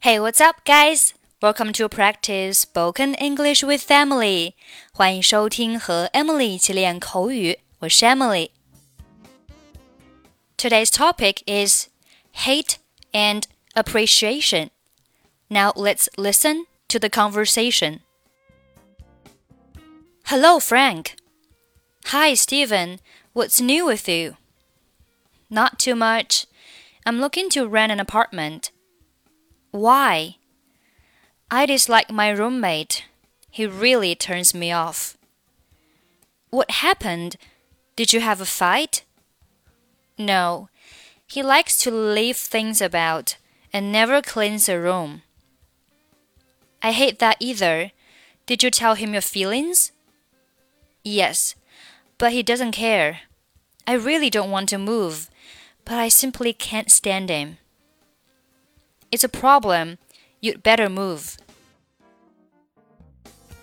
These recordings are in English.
Hey, what's up, guys? Welcome to practice spoken English with Emily. 欢迎收听和 Emily 一起练口语。我是 Emily。Today's topic is hate and appreciation. Now let's listen to the conversation. Hello, Frank. Hi, Stephen. What's new with you? Not too much. I'm looking to rent an apartment. Why? I dislike my roommate. He really turns me off. What happened? Did you have a fight? No. He likes to leave things about and never cleans a room. I hate that either. Did you tell him your feelings? Yes, but he doesn't care. I really don't want to move, but I simply can't stand him. It's a problem. You'd better move.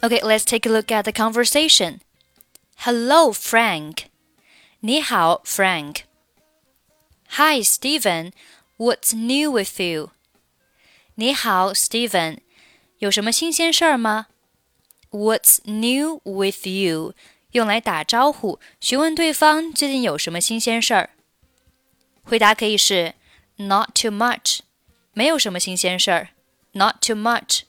Okay, let's take a look at the conversation. Hello, Frank. 你好, Frank. Hi, Stephen. What's new with you? 你好, Stephen. 有什么新鲜事儿吗？What's new with you? 用来打招呼，询问对方最近有什么新鲜事儿。回答可以是 Not too much。 没有什么新鲜事儿，not too much，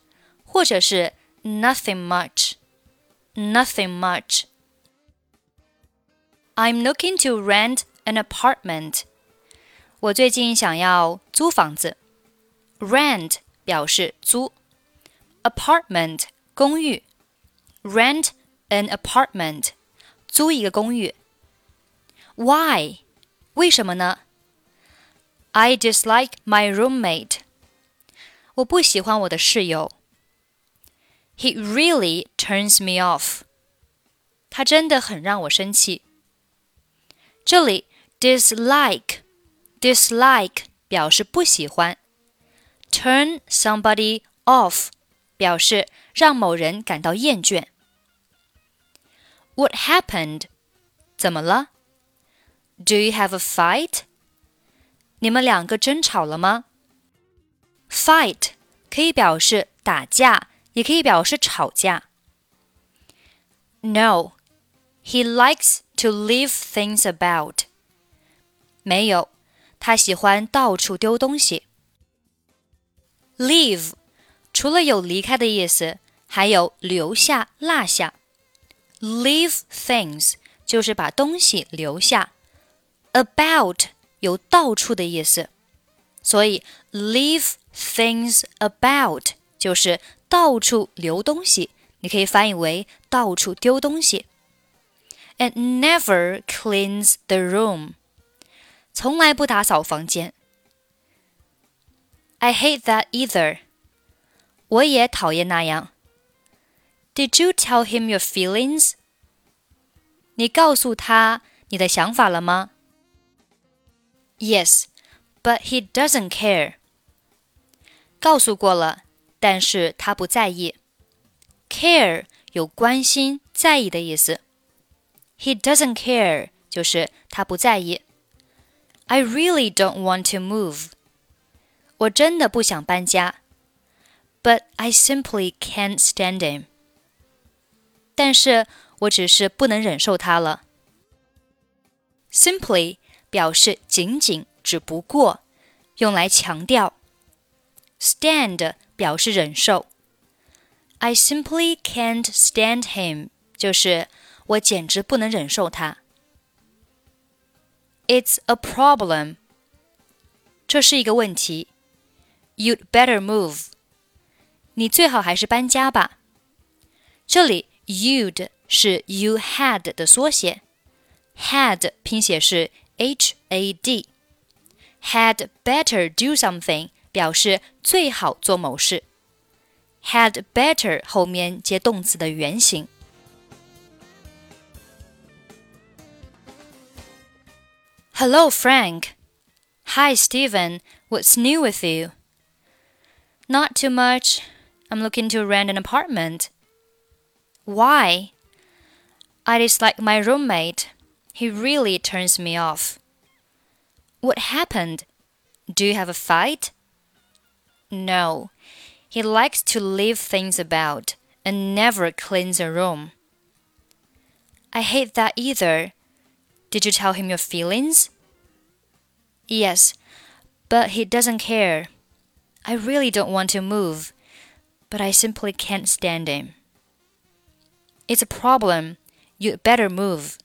或者是 nothing much，nothing much。I'm looking to rent an apartment。我最近想要租房子。Rent 表示租，apartment 公寓，rent an apartment 租一个公寓。Why？为什么呢 ？I dislike my roommate. 我不喜欢我的室友。He really turns me off. 他真的很让我生气。这里 dislike dislike 表示不喜欢，turn somebody off 表示让某人感到厌倦。What happened？怎么了？Do you have a fight？ 你们两个争吵了吗？Fight 可以表示打架，也可以表示吵架。No, he likes to leave things about. 没有，他喜欢到处丢东西。Leave 除了有离开的意思，还有留下、落下。Leave things 就是把东西留下。About 有到处的意思，所以 leave things about 就是到处留东西，你可以翻译为到处丢东西。And never cleans the room，从来不打扫房间。I hate that either，我也讨厌那样。Did you tell him your feelings？你告诉他你的想法了吗 ？Yes, but he doesn't care. 告诉过了，但是他不在意。Care 有关心、在意的意思。He doesn't care 就是他不在意。I really don't want to move. 我真的不想搬家。But I simply can't stand him. 但是我只是不能忍受他了。Simply 表示仅仅、只不过，用来强调。Stand 表示忍受。I simply can't stand him，就是我简直不能忍受他。It's a problem，这是一个问题。You'd better move，你最好还是搬家吧。这里 you'd 是 you had 的缩写，had 拼写是 H A D had better do something 表示最好做某事。had better 后面接动词的原形。Hello, Frank. Hi, Stephen. What's new with you? Not too much. I'm looking to rent an apartment. Why? I dislike my roommate. He really turns me off. What happened? Do you have a fight? No, he likes to leave things about and never cleans a room. I hate that either. Did you tell him your feelings? Yes, but he doesn't care. I really don't want to move, but I simply can't stand him. It's a problem. You'd better move.